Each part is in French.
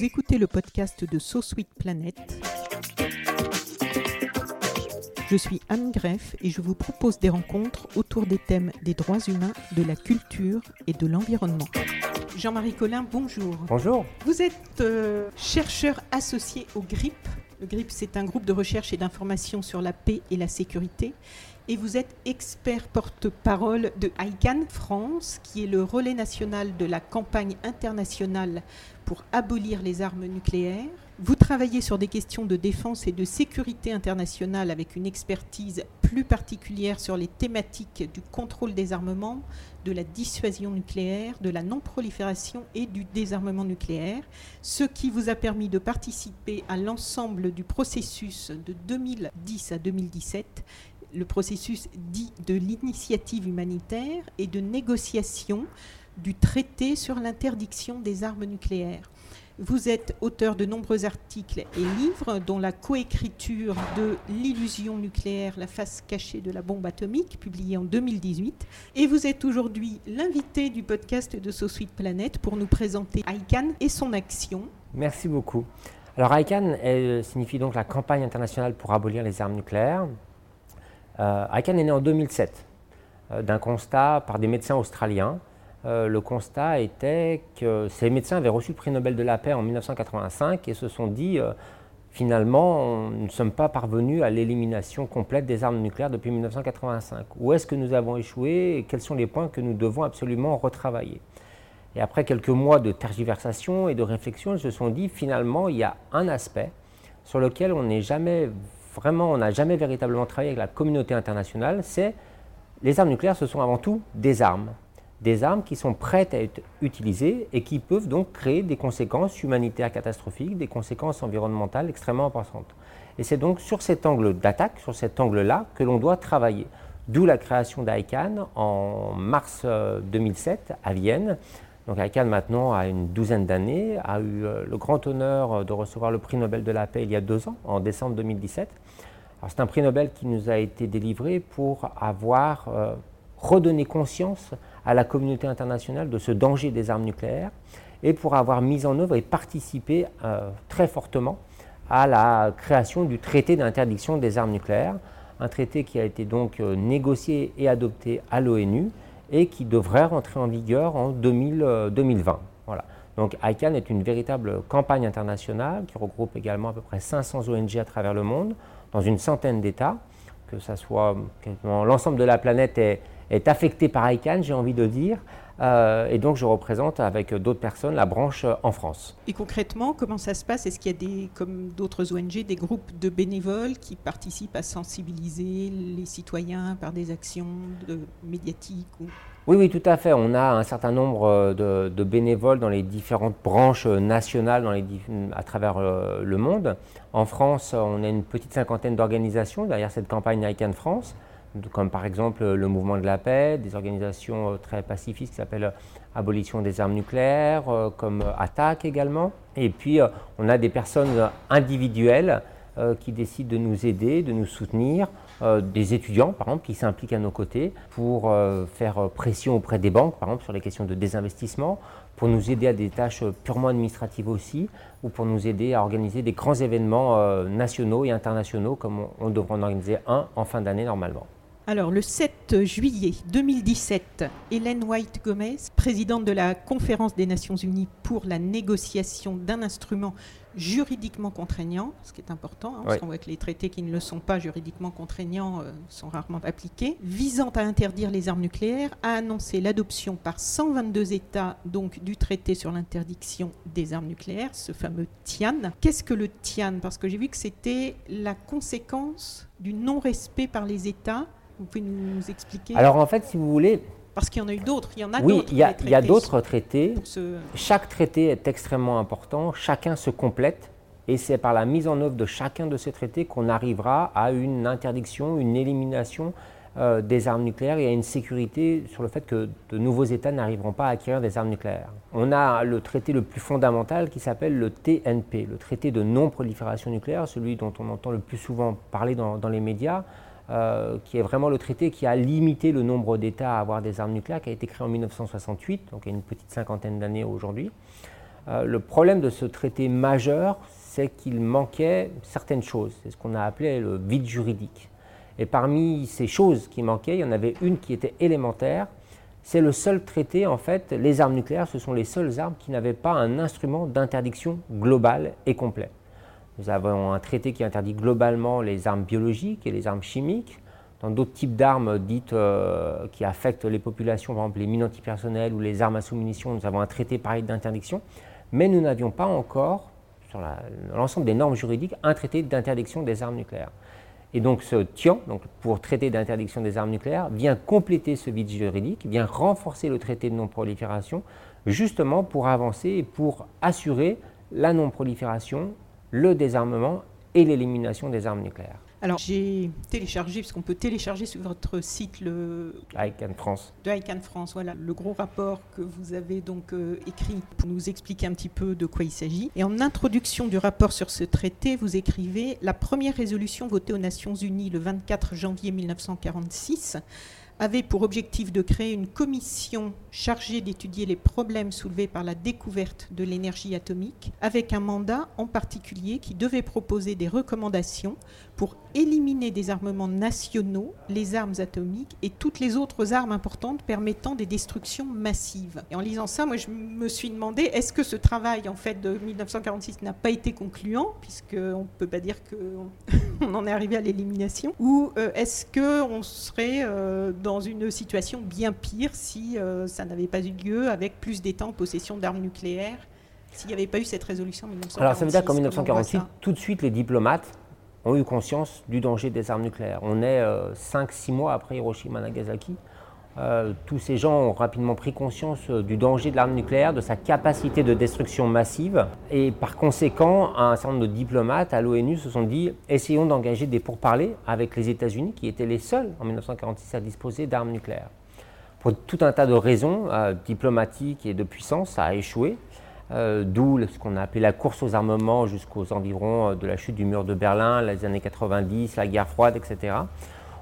Vous écoutez le podcast de So Sweet Planet. Je suis Anne Greff et je vous propose des rencontres autour des thèmes des droits humains, de la culture et de l'environnement. Jean-Marie Collin, bonjour. Bonjour. Vous êtes euh, chercheur associé au GRIP. Le GRIP, c'est un groupe de recherche et d'information sur la paix et la sécurité. Et vous êtes expert porte-parole de ICANN France, qui est le relais national de la campagne internationale pour abolir les armes nucléaires. Vous travaillez sur des questions de défense et de sécurité internationale avec une expertise plus particulière sur les thématiques du contrôle des armements, de la dissuasion nucléaire, de la non-prolifération et du désarmement nucléaire, ce qui vous a permis de participer à l'ensemble du processus de 2010 à 2017 le processus dit de l'initiative humanitaire et de négociation du traité sur l'interdiction des armes nucléaires. Vous êtes auteur de nombreux articles et livres, dont la coécriture de L'illusion nucléaire, la face cachée de la bombe atomique, publié en 2018. Et vous êtes aujourd'hui l'invité du podcast de So Sweet Planet pour nous présenter ICANN et son action. Merci beaucoup. Alors ICANN elle, signifie donc la campagne internationale pour abolir les armes nucléaires. Euh, ICANN est né en 2007 euh, d'un constat par des médecins australiens. Euh, le constat était que ces médecins avaient reçu le prix Nobel de la paix en 1985 et se sont dit finalement, nous ne sommes pas parvenus à l'élimination complète des armes nucléaires depuis 1985. Où est-ce que nous avons échoué et quels sont les points que nous devons absolument retravailler? Et après quelques mois de tergiversation et de réflexion, ils se sont dit finalement, il y a un aspect sur lequel on n'est jamais vraiment, on n'a jamais véritablement travaillé avec la communauté internationale, c'est les armes nucléaires, ce sont avant tout des armes. Des armes qui sont prêtes à être utilisées et qui peuvent donc créer des conséquences humanitaires catastrophiques, des conséquences environnementales extrêmement importantes. Et c'est donc sur cet angle d'attaque, sur cet angle-là, que l'on doit travailler. D'où la création d'ICANN en mars 2007 à Vienne. Donc ICANN maintenant a une douzaine d'années, a eu le grand honneur de recevoir le prix Nobel de la paix il y a deux ans, en décembre 2017. C'est un prix Nobel qui nous a été délivré pour avoir euh, redonné conscience à la communauté internationale de ce danger des armes nucléaires et pour avoir mis en œuvre et participé euh, très fortement à la création du traité d'interdiction des armes nucléaires, un traité qui a été donc euh, négocié et adopté à l'ONU et qui devrait rentrer en vigueur en 2000, 2020. Voilà. Donc ICANN est une véritable campagne internationale qui regroupe également à peu près 500 ONG à travers le monde dans une centaine d'États, que ça soit l'ensemble de la planète est, est affecté par ICANN, j'ai envie de dire. Euh, et donc je représente avec d'autres personnes la branche en France. Et concrètement, comment ça se passe? Est-ce qu'il y a des, comme d'autres ONG, des groupes de bénévoles qui participent à sensibiliser les citoyens par des actions de, médiatiques ou... Oui, oui, tout à fait. On a un certain nombre de, de bénévoles dans les différentes branches nationales dans les, à travers euh, le monde. En France, on a une petite cinquantaine d'organisations derrière cette campagne ICANN France comme par exemple le Mouvement de la paix, des organisations très pacifistes qui s'appellent Abolition des armes nucléaires, comme Attaque également. Et puis on a des personnes individuelles qui décident de nous aider, de nous soutenir, des étudiants par exemple qui s'impliquent à nos côtés pour faire pression auprès des banques par exemple sur les questions de désinvestissement, pour nous aider à des tâches purement administratives aussi, ou pour nous aider à organiser des grands événements nationaux et internationaux comme on devrait en organiser un en fin d'année normalement. Alors, le 7 juillet 2017, Hélène White Gomez, présidente de la Conférence des Nations Unies pour la négociation d'un instrument juridiquement contraignant, ce qui est important, hein, parce qu'on voit que les traités qui ne le sont pas juridiquement contraignants euh, sont rarement appliqués, visant à interdire les armes nucléaires, a annoncé l'adoption par 122 États donc du traité sur l'interdiction des armes nucléaires, ce fameux TIAN. Qu'est-ce que le TIAN? Parce que j'ai vu que c'était la conséquence du non-respect par les États vous pouvez nous expliquer Alors en fait, si vous voulez, Parce qu'il y en a eu d'autres, il y en a Oui, d'autres. il y a, des il y a traités d'autres traités. ce- Chaque traité est extrêmement important, chacun se complète, et c'est par la mise en œuvre de chacun de ces traités qu'on arrivera à une interdiction, une élimination euh, des armes nucléaires et à une sécurité sur le fait que de nouveaux États n'arriveront pas à acquérir des armes nucléaires. On a le traité le plus fondamental qui s'appelle le TNP, le traité de non-prolifération nucléaire, celui dont on entend le plus souvent parler dans, dans les médias, euh, qui est vraiment le traité qui a limité le nombre d'États à avoir des armes nucléaires, qui a été créé en 1968, donc il y a une petite cinquantaine d'années aujourd'hui. Euh, le problème de ce traité majeur, c'est qu'il manquait certaines choses. C'est ce qu'on a appelé le vide juridique. Et parmi ces choses qui manquaient, il y en avait une qui était élémentaire. C'est le seul traité, en fait, les armes nucléaires, ce sont les seules armes qui n'avaient pas un instrument d'interdiction global et complet. Nous avons un traité qui interdit globalement les armes biologiques et les armes chimiques. Dans d'autres types d'armes dites euh, qui affectent les populations, par exemple les mines antipersonnelles ou les armes à sous-munitions, nous avons un traité pareil d'interdiction. Mais nous n'avions pas encore, sur l'ensemble des normes juridiques, un traité d'interdiction des armes nucléaires. Et donc ce TIAN, donc pour traité d'interdiction des armes nucléaires, vient compléter ce vide juridique, vient renforcer le traité de non-prolifération, justement pour avancer et pour assurer la non-prolifération, le désarmement et l'élimination des armes nucléaires. Alors, j'ai téléchargé, parce qu'on peut télécharger sur votre site le ICANN France. de ICANN France, voilà, le gros rapport que vous avez donc euh, écrit pour nous expliquer un petit peu de quoi il s'agit. Et en introduction du rapport sur ce traité, vous écrivez La première résolution votée aux Nations Unies le 24 janvier 1946 avait pour objectif de créer une commission chargée d'étudier les problèmes soulevés par la découverte de l'énergie atomique, avec un mandat en particulier qui devait proposer des recommandations pour éliminer des armements nationaux, les armes atomiques et toutes les autres armes importantes permettant des destructions massives. Et en lisant ça, moi je me suis demandé, est-ce que ce travail en fait de 1946 n'a pas été concluant, puisqu'on ne peut pas dire qu'on on en est arrivé à l'élimination, ou euh, est-ce qu'on serait euh, dans une situation bien pire si euh, ça n'avait pas eu lieu avec plus d'États en possession d'armes nucléaires s'il n'y avait pas eu cette résolution en 1946 Alors ça veut dire qu'en comment on voit 1948, ça? tout de suite, les diplomates ont eu conscience du danger des armes nucléaires. On est 5-6 mois après Hiroshima Nagasaki. Euh, tous ces gens ont rapidement pris conscience euh, du danger de l'arme nucléaire, de sa capacité de destruction massive. Et par conséquent, un certain nombre de diplomates à l'ONU se sont dit essayons d'engager des pourparlers avec les États-Unis, qui étaient les seuls en 1946 à disposer d'armes nucléaires. Pour tout un tas de raisons euh, diplomatiques et de puissance, ça a échoué. D'où ce qu'on a appelé la course aux armements jusqu'aux environs de la chute du mur de Berlin, les années 90, la guerre froide, etc.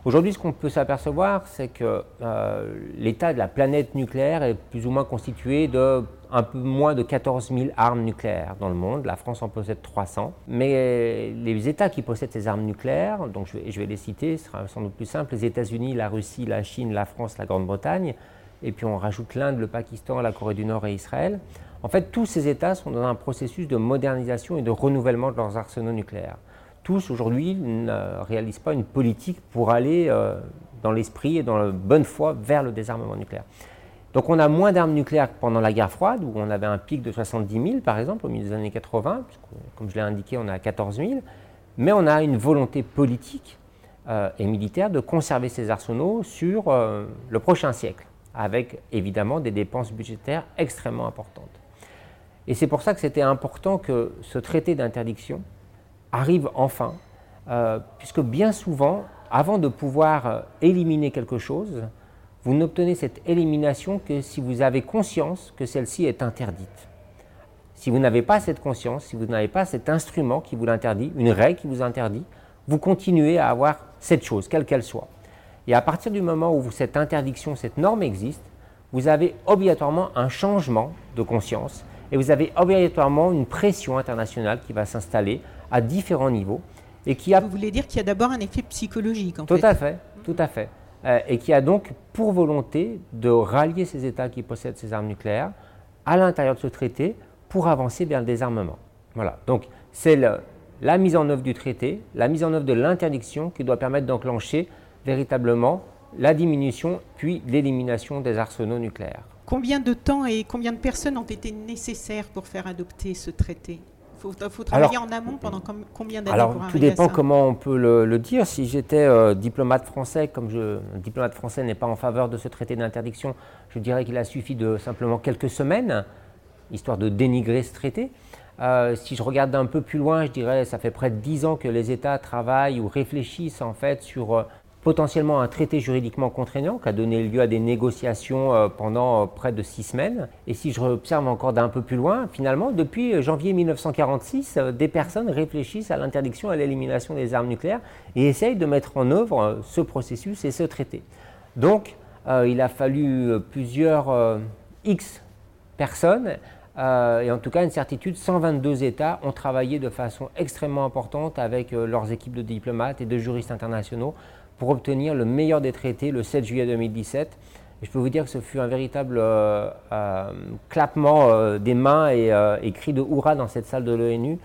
Aujourd'hui, ce qu'on peut s'apercevoir, c'est que euh, l'état de la planète nucléaire est plus ou moins constitué de un peu moins de 14 000 armes nucléaires dans le monde. La France en possède 300. Mais les États qui possèdent ces armes nucléaires, donc je vais, je vais les citer, ce sera sans doute plus simple, les États-Unis, la Russie, la Chine, la France, la Grande-Bretagne, et puis on rajoute l'Inde, le Pakistan, la Corée du Nord et Israël. En fait, tous ces États sont dans un processus de modernisation et de renouvellement de leurs arsenaux nucléaires. Tous aujourd'hui ne réalisent pas une politique pour aller euh, dans l'esprit et dans la bonne foi vers le désarmement nucléaire. Donc on a moins d'armes nucléaires que pendant la guerre froide, où on avait un pic de 70 000 par exemple au milieu des années 80, puisque, comme je l'ai indiqué, on à 14 000, mais on a une volonté politique euh, et militaire de conserver ces arsenaux sur euh, le prochain siècle, avec évidemment des dépenses budgétaires extrêmement importantes. Et c'est pour ça que c'était important que ce traité d'interdiction arrive enfin, euh, puisque bien souvent, avant de pouvoir euh, éliminer quelque chose, vous n'obtenez cette élimination que si vous avez conscience que celle-ci est interdite. Si vous n'avez pas cette conscience, si vous n'avez pas cet instrument qui vous l'interdit, une règle qui vous interdit, vous continuez à avoir cette chose, quelle qu'elle soit. Et à partir du moment où cette interdiction, cette norme existe, vous avez obligatoirement un changement de conscience et vous avez obligatoirement une pression internationale qui va s'installer à différents niveaux et qui a Vous voulez dire qu'il y a d'abord un effet psychologique en tout fait. à fait, tout à fait. Euh, et qui a donc pour volonté de rallier ces États qui possèdent ces armes nucléaires à l'intérieur de ce traité pour avancer vers le désarmement. Voilà. Donc c'est la mise en œuvre du traité, la mise en œuvre de l'interdiction qui doit permettre d'enclencher véritablement la diminution puis l'élimination des arsenaux nucléaires. Combien de temps et combien de personnes ont été nécessaires pour faire adopter ce traité? Faut, faut travailler en amont pendant combien d'années Alors, tout dépend comment on peut le, dire. Si j'étais euh, diplomate français, comme je, un diplomate français n'est pas en faveur de ce traité d'interdiction, je dirais qu'il a suffi de simplement quelques semaines, histoire de dénigrer ce traité. Euh, si je regarde un peu plus loin, je dirais ça fait près de dix ans que les États travaillent ou réfléchissent en fait sur euh, potentiellement un traité juridiquement contraignant qui a donné lieu à des négociations euh, pendant euh, près de six semaines. Et si je observe encore d'un peu plus loin, finalement, depuis euh, janvier 1946, des personnes réfléchissent à l'interdiction et à l'élimination des armes nucléaires et essayent de mettre en œuvre ce processus et ce traité. Donc, il a fallu plusieurs X personnes et en tout cas une certitude, 122 États ont travaillé de façon extrêmement importante avec leurs équipes de diplomates et de juristes internationaux pour obtenir le meilleur des traités le 7 juillet 2017. Et je peux vous dire que ce fut un véritable euh, euh, clappement euh, des mains et, et, cri de hurrah dans cette salle de l'ONU,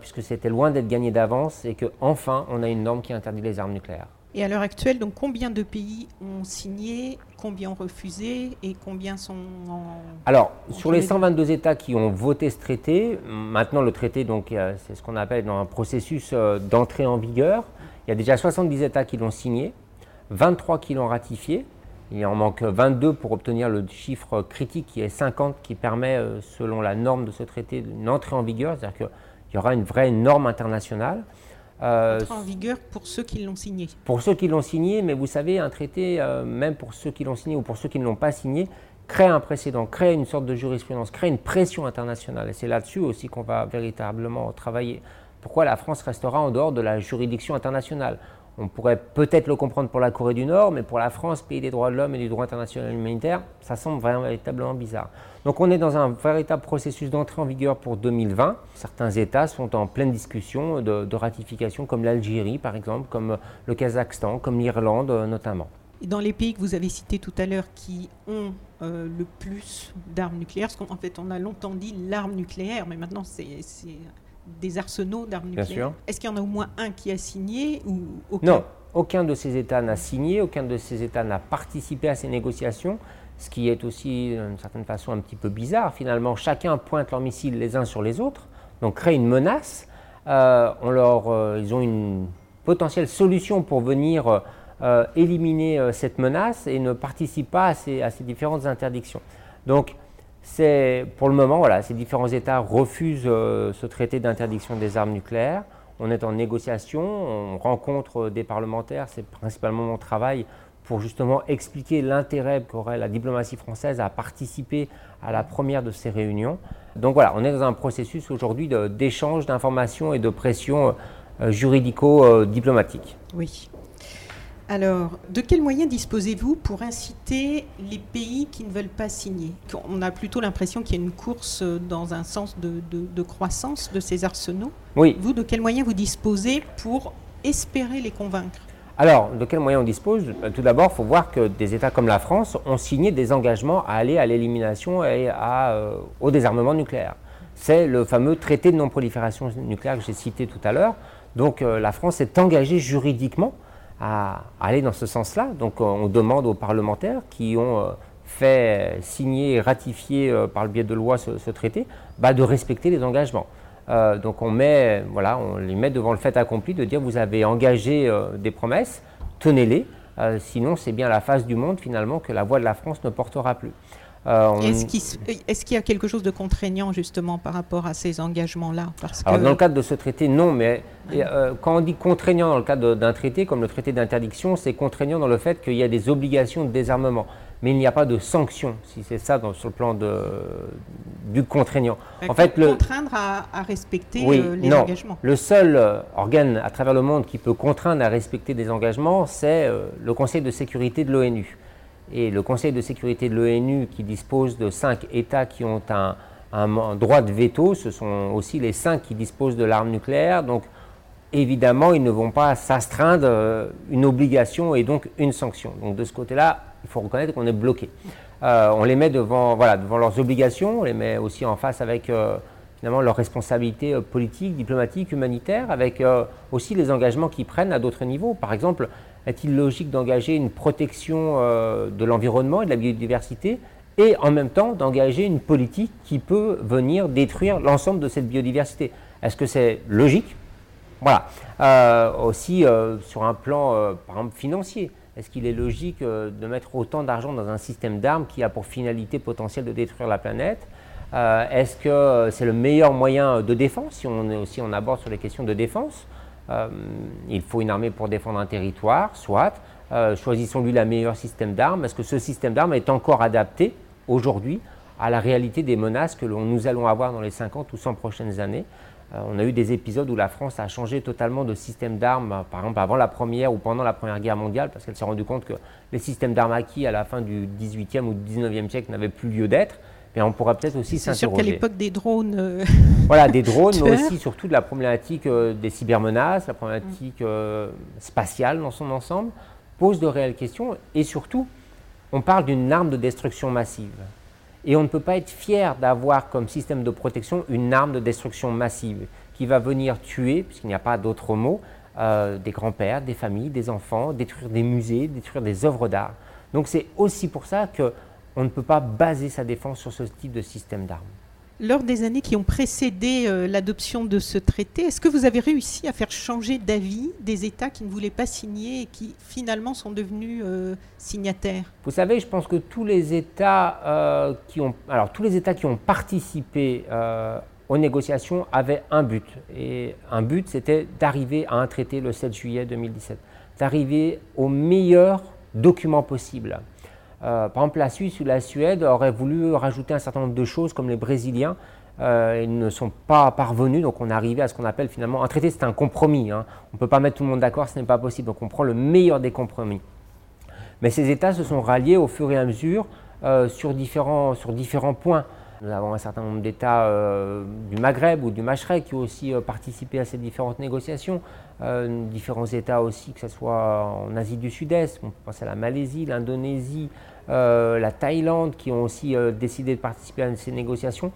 puisque c'était loin d'être gagné d'avance et qu'enfin on a une norme qui interdit les armes nucléaires. Et à l'heure actuelle, donc combien de pays ont signé, combien ont refusé et combien sont en. Alors, sur les 122 États qui ont voté ce traité, maintenant le traité, donc c'est ce qu'on appelle dans un processus d'entrée en vigueur. Il y a déjà 70 États qui l'ont signé, 23 qui l'ont ratifié. Il en manque 22 pour obtenir le chiffre critique qui est 50 qui permet, euh, selon la norme de ce traité, une entrée en vigueur, c'est-à-dire qu'il y aura une vraie norme internationale. Euh, entrée en vigueur pour ceux qui l'ont signé. Pour ceux qui l'ont signé, mais vous savez, un traité, euh, même pour ceux qui l'ont signé ou pour ceux qui ne l'ont pas signé, crée un précédent, crée une sorte de jurisprudence, crée une pression internationale. Et c'est là-dessus aussi qu'on va véritablement travailler pourquoi la France restera en dehors de la juridiction internationale. On pourrait peut-être le comprendre pour la Corée du Nord, mais pour la France, pays des droits de l'homme et du droit international humanitaire, ça semble véritablement bizarre. Donc on est dans un véritable processus d'entrée en vigueur pour 2020. Certains États sont en pleine discussion de, ratification, comme l'Algérie par exemple, comme le Kazakhstan, comme l'Irlande notamment. dans les pays que vous avez cités tout à l'heure qui ont euh, le plus d'armes nucléaires, parce qu'en fait on a longtemps dit l'arme nucléaire, mais maintenant c'est des arsenaux d'armes nucléaires. Est-ce qu'il y en a au moins un qui a signé ou aucun Non, aucun de ces États n'a signé, aucun de ces États n'a participé à ces négociations, ce qui est aussi d'une certaine façon un petit peu bizarre. Finalement, chacun pointe leurs missiles les uns sur les autres, donc crée une menace. Euh, on leur, euh, ils ont une potentielle solution pour venir euh, éliminer cette menace et ne participent pas à ces, à ces différentes interdictions. Donc, c'est pour le moment, voilà, ces différents États refusent euh, ce traité d'interdiction des armes nucléaires. On est en négociation, on rencontre des parlementaires, c'est principalement mon travail pour justement expliquer l'intérêt qu'aurait la diplomatie française à participer à la première de ces réunions. Donc voilà, on est dans un processus aujourd'hui d'échange d'informations et de pression euh, juridico-diplomatique. Oui. Alors, de quels moyens disposez-vous pour inciter les pays qui ne veulent pas signer? On a plutôt l'impression qu'il y a une course dans un sens de, croissance de ces arsenaux. Oui. Vous, de quels moyens vous disposez pour espérer les convaincre? Alors, de quels moyens on dispose? Euh, Tout d'abord, il faut voir que des États comme la France ont signé des engagements à aller à l'élimination et euh, au désarmement nucléaire. C'est le fameux traité de non-prolifération nucléaire que j'ai cité tout à l'heure. Donc, euh, la France est engagée juridiquement à, aller dans ce sens-là. Donc euh, on demande aux parlementaires qui ont euh, fait signer et ratifier euh, par le biais de loi ce, traité bah, de respecter les engagements. donc on, met, on les met devant le fait accompli de dire vous avez engagé des promesses, tenez-les, sinon c'est bien la face du monde finalement que la voix de la France ne portera plus. Euh, est-ce qu'il y a quelque chose de contraignant justement par rapport à ces engagements-là? Dans le cadre de ce traité, non, mais euh, quand on dit contraignant dans le cadre d'un traité, comme le traité d'interdiction, c'est contraignant dans le fait qu'il y a des obligations de désarmement. Mais il n'y a pas de sanctions, si c'est ça dans, sur le plan de, du contraignant. En fait, le, contraindre à, respecter euh, les engagements. Le seul organe à travers le monde qui peut contraindre à respecter des engagements, c'est le Conseil de sécurité de l'ONU. Et le Conseil de sécurité de l'ONU, qui dispose de cinq États qui ont un, droit de veto, ce sont aussi les cinq qui disposent de l'arme nucléaire. Donc, évidemment, ils ne vont pas s'astreindre euh, une obligation et donc une sanction. Donc, de ce côté-là, il faut reconnaître qu'on est bloqué. Euh, on les met devant, voilà, devant leurs obligations, on les met aussi en face avec euh, finalement leurs responsabilités politiques, diplomatiques, humanitaires, avec aussi les engagements qu'ils prennent à d'autres niveaux. Par exemple, est-il logique d'engager une protection euh, de l'environnement et de la biodiversité et en même temps d'engager une politique qui peut venir détruire l'ensemble de cette biodiversité? Est-ce que c'est logique? Voilà. Euh, aussi, euh, sur un plan, par exemple, financier, est-ce qu'il est logique de mettre autant d'argent dans un système d'armes qui a pour finalité potentielle de détruire la planète? Est-ce que c'est le meilleur moyen de défense, si on, aussi on aborde sur les questions de défense? Il faut une armée pour défendre un territoire, soit. Choisissons-lui le meilleur système d'armes. Est-ce que ce système d'armes est encore adapté aujourd'hui à la réalité des menaces que nous allons avoir dans les 50 ou 100 prochaines années. Euh, on a eu des épisodes où la France a changé totalement de système d'armes, euh, par exemple avant la Première ou pendant la Première Guerre mondiale, parce qu'elle s'est rendue compte que les systèmes d'armes acquis à la fin du 18e ou du 19e siècle n'avaient plus lieu d'être. Mais on pourra peut-être aussi s'interroger. C'est sûr qu'à l'époque des drones. Euh, voilà, des drones, mais aussi surtout de la problématique des cybermenaces, la problématique spatiale dans son ensemble, pose de réelles questions. Et surtout, on parle d'une arme de destruction massive. Et on ne peut pas être fier d'avoir comme système de protection une arme de destruction massive qui va venir tuer, puisqu'il n'y a pas d'autre mot, euh, des grands-pères, des familles, des enfants, détruire des musées, détruire des œuvres d'art. Donc c'est aussi pour ça qu'on ne peut pas baser sa défense sur ce type de système d'armes. Lors des années qui ont précédé euh, l'adoption de ce traité, est-ce que vous avez réussi à faire changer d'avis des États qui ne voulaient pas signer et qui finalement sont devenus euh, signataires? Vous savez, je pense que tous les États euh, qui ont, alors tous les États qui ont participé aux négociations avaient un but et un but, c'était d'arriver à un traité le 7 juillet 2017, d'arriver au meilleur document possible. Euh, par exemple, la Suisse ou la Suède auraient voulu rajouter un certain nombre de choses comme les Brésiliens. Euh, ils ne sont pas parvenus, donc on est arrivé à ce qu'on appelle finalement un traité, c'est un compromis. Hein. On ne peut pas mettre tout le monde d'accord, ce n'est pas possible. Donc on prend le meilleur des compromis. Mais ces États se sont ralliés au fur et à mesure euh, sur, différents, sur différents points. Nous avons un certain nombre d'États du Maghreb ou du Machrek qui ont aussi participé à ces différentes négociations. différents États aussi, que ce soit en Asie du Sud-Est, on peut penser à la Malaisie, l'Indonésie, euh, la Thaïlande, qui ont aussi euh, décidé de participer à ces négociations,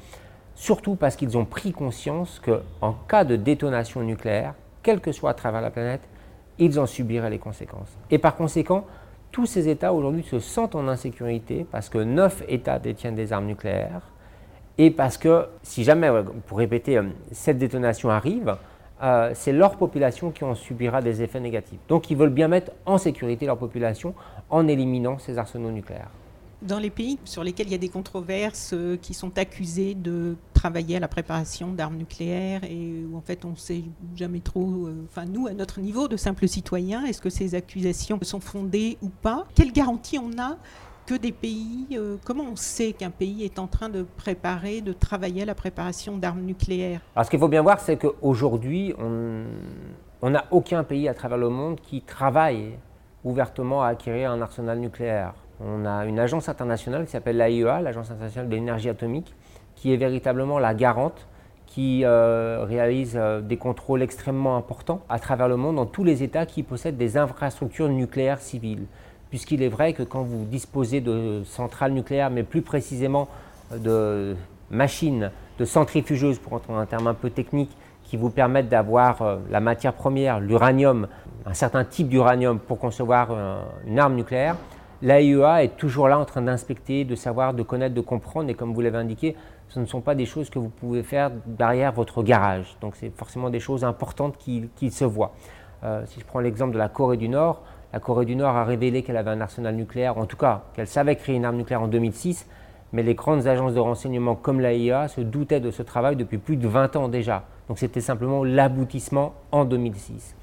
surtout parce qu'ils ont pris conscience qu'en cas de détonation nucléaire, quelle que soit à travers la planète, ils en subiraient les conséquences. Et par conséquent, tous ces États aujourd'hui se sentent en insécurité parce que neuf États détiennent des armes nucléaires et parce que si jamais, pour répéter, euh, cette détonation arrive, euh, c'est leur population qui en subira des effets négatifs. Donc ils veulent bien mettre en sécurité leur population en éliminant ces arsenaux nucléaires. Dans les pays sur lesquels il y a des controverses euh, qui sont accusés de travailler à la préparation d'armes nucléaires et où en fait on ne sait jamais trop, euh, enfin nous à notre niveau de simples citoyens, est-ce que ces accusations sont fondées ou pas? Quelle garantie on a que des pays, euh, comment on sait qu'un pays est en train de préparer, de travailler à la préparation d'armes nucléaires? Alors ce qu'il faut bien voir, c'est qu'aujourd'hui, on n'a aucun pays à travers le monde qui travaille ouvertement à acquérir un arsenal nucléaire. On a une agence internationale qui s'appelle l'AIEA, l'Agence internationale de l'énergie atomique, qui est véritablement la garante qui euh, réalise euh, des contrôles extrêmement importants à travers le monde dans tous les États qui possèdent des infrastructures nucléaires civiles puisqu'il est vrai que quand vous disposez de centrales nucléaires, mais plus précisément de machines, de centrifugeuses, pour entrer dans un terme un peu technique, qui vous permettent d'avoir euh, la matière première, l'uranium, un certain type d'uranium pour concevoir euh, une arme nucléaire, l'AIEA est toujours là en train d'inspecter, de savoir, de connaître, de comprendre, et comme vous l'avez indiqué, ce ne sont pas des choses que vous pouvez faire derrière votre garage. Donc c'est forcément des choses importantes qui, se voient. Euh, si je prends l'exemple de la Corée du Nord, la Corée du Nord a révélé qu'elle avait un arsenal nucléaire, en tout cas qu'elle savait créer une arme nucléaire en 2006, mais les grandes agences de renseignement comme l'AIA se doutaient de ce travail depuis plus de 20 ans déjà. Donc c'était simplement l'aboutissement en 2006.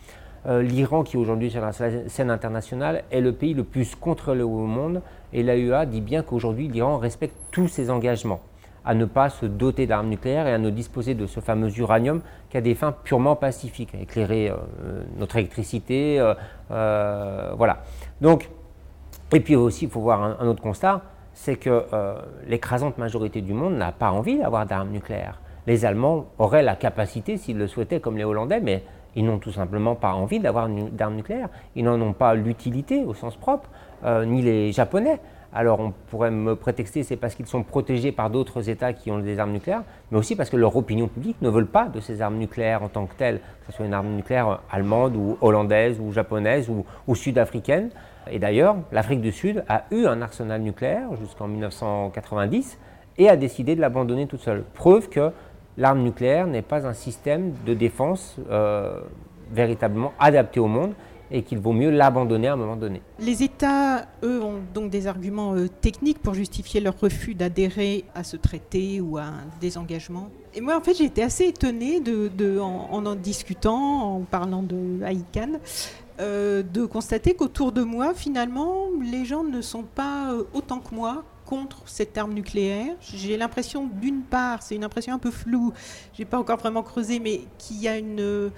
Euh, L'Iran, qui aujourd'hui sur la scène internationale, est le pays le plus contrôlé au monde, et l'AIA dit bien qu'aujourd'hui l'Iran respecte tous ses engagements à ne pas se doter d'armes nucléaires et à ne disposer de ce fameux uranium qu'à des fins purement pacifiques, éclairer euh, notre électricité, euh, euh, voilà. Donc, et puis aussi, il faut voir un, autre constat, c'est que l'écrasante majorité du monde n'a pas envie d'avoir d'armes nucléaires. Les Allemands auraient la capacité, s'ils le souhaitaient, comme les Hollandais, mais ils n'ont tout simplement pas envie d'avoir d'armes nucléaires. Ils n'en ont pas l'utilité au sens propre, ni les Japonais. Alors on pourrait me prétexter, c'est parce qu'ils sont protégés par d'autres États qui ont des armes nucléaires, mais aussi parce que leur opinion publique ne veut pas de ces armes nucléaires en tant que telles, que ce soit une arme nucléaire allemande ou hollandaise ou japonaise ou, sud-africaine. Et d'ailleurs, l'Afrique du Sud a eu un arsenal nucléaire jusqu'en 1990 et a décidé de l'abandonner toute seule. Preuve que l'arme nucléaire n'est pas un système de défense euh, véritablement adapté au monde et qu'il vaut mieux l'abandonner à un moment donné. Les États, eux, ont donc des arguments euh, techniques pour justifier leur refus d'adhérer à ce traité ou à un désengagement. Et moi, en fait, j'ai été assez étonnée de, en, en, discutant, en parlant de ICANN, euh, de constater qu'autour de moi, finalement, les gens ne sont pas euh, autant que moi contre cette arme nucléaire. J'ai l'impression, d'une part, c'est une impression un peu floue, j'ai pas encore vraiment creusé, mais qu'il y a une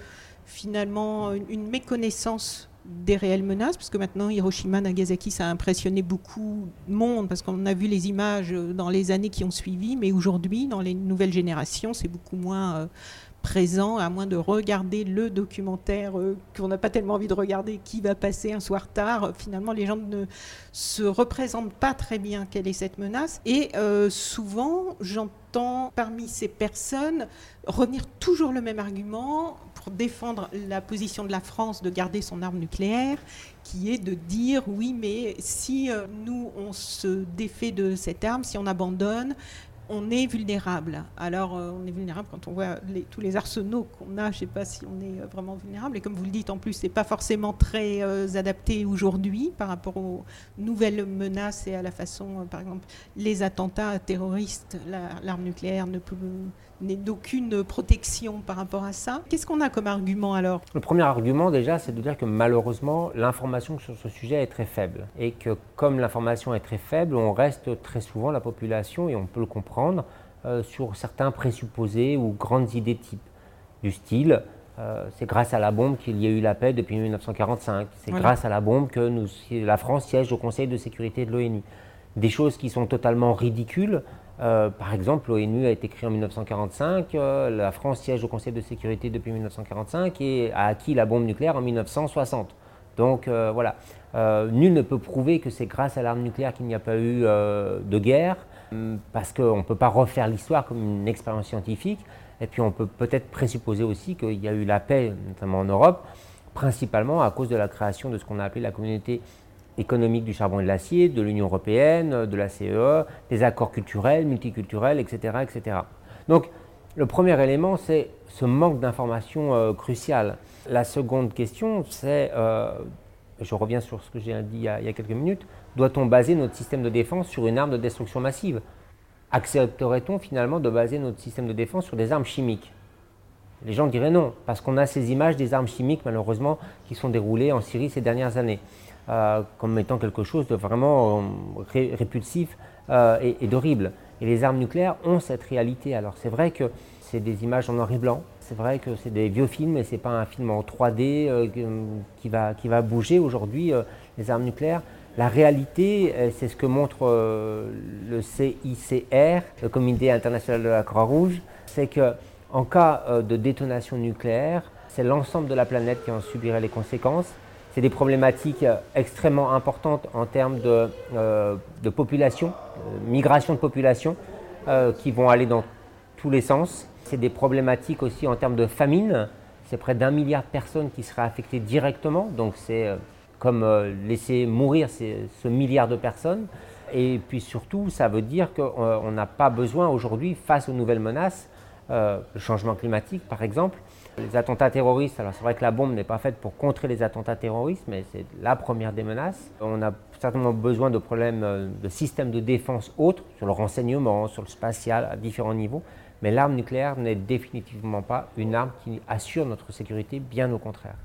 finalement une, méconnaissance des réelles menaces, parce que maintenant Hiroshima, Nagasaki, ça a impressionné beaucoup de monde, parce qu'on a vu les images dans les années qui ont suivi, mais aujourd'hui, dans les nouvelles générations, c'est beaucoup moins euh, présent, à moins de regarder le documentaire euh, qu'on n'a pas tellement envie de regarder, qui va passer un soir tard. Finalement, les gens ne se représentent pas très bien quelle est cette menace. Et euh, souvent, j'entends parmi ces personnes revenir toujours le même argument pour défendre la position de la France de garder son arme nucléaire, qui est de dire oui, mais si euh, nous on se défait de cette arme, si on abandonne, on est vulnérable. Alors, euh, on est vulnérable quand on voit tous les arsenaux qu'on a. Je ne sais pas si on est euh, vraiment vulnérable. Et comme vous le dites, en plus, ce n'est pas forcément très adapté aujourd'hui par rapport aux nouvelles menaces et à la façon, par exemple, les attentats terroristes. L'arme nucléaire ne peut n'est d'aucune protection par rapport à ça. Qu'est-ce qu'on a comme argument alors? Le premier argument déjà, c'est de dire que malheureusement, l'information sur ce sujet est très faible. Et que comme l'information est très faible, on reste très souvent la population, et on peut le comprendre, euh, sur certains présupposés ou grandes idées type. Du style, euh, c'est grâce à la bombe qu'il y a eu la paix depuis 1945. C'est grâce à la bombe que nous, la France siège au Conseil de sécurité de l'ONU. Des choses qui sont totalement ridicules, euh, par exemple, l'ONU a été créée en 1945, euh, la France siège au Conseil de sécurité depuis 1945 et a acquis la bombe nucléaire en 1960. Donc euh, voilà, nul ne peut prouver que c'est grâce à l'arme nucléaire qu'il n'y a pas eu de guerre, hum, parce qu'on ne peut pas refaire l'histoire comme une expérience scientifique. Et puis on peut peut-être présupposer aussi qu'il y a eu la paix, notamment en Europe, principalement à cause de la création de ce qu'on a appelé la communauté économique du charbon et de l'acier, de l'Union européenne, de la CEE, des accords culturels, multiculturels, etc. etc. Donc le premier élément, c'est ce manque d'information euh, crucial. La seconde question, c'est, euh, je reviens sur ce que j'ai dit il y a quelques minutes, doit-on baser notre système de défense sur une arme de destruction massive? Accepterait-on finalement de baser notre système de défense sur des armes chimiques? Les gens diraient non, parce qu'on a ces images des armes chimiques, malheureusement, qui sont déroulées en Syrie ces dernières années. Euh, comme étant quelque chose de vraiment euh, répulsif euh, et, d'horrible. Et les armes nucléaires ont cette réalité. Alors c'est vrai que c'est des images en noir et blanc, c'est vrai que c'est des vieux films et c'est pas un film en 3D qui, va, qui va bouger aujourd'hui, les armes nucléaires. La réalité, c'est ce que montre le CICR, le Comité international de la Croix-Rouge, c'est que en cas de détonation nucléaire, c'est l'ensemble de la planète qui en subirait les conséquences c'est des problématiques euh, extrêmement importantes en termes de, euh, population, euh, migration de population, qui vont aller dans tous les sens. C'est des problématiques aussi en termes de famine. C'est près d'un milliard de personnes qui seraient affectées directement. Donc c'est comme laisser mourir ce milliard de personnes. Et puis surtout, ça veut dire qu'on n'a pas besoin aujourd'hui, face aux nouvelles menaces, le changement climatique par exemple, les attentats terroristes, alors c'est vrai que la bombe n'est pas faite pour contrer les attentats terroristes, mais c'est la première des menaces. On a certainement besoin de problèmes euh, de systèmes de défense autres, sur le renseignement, sur le spatial, à différents niveaux. Mais l'arme nucléaire n'est définitivement pas une arme qui assure notre sécurité, bien au contraire.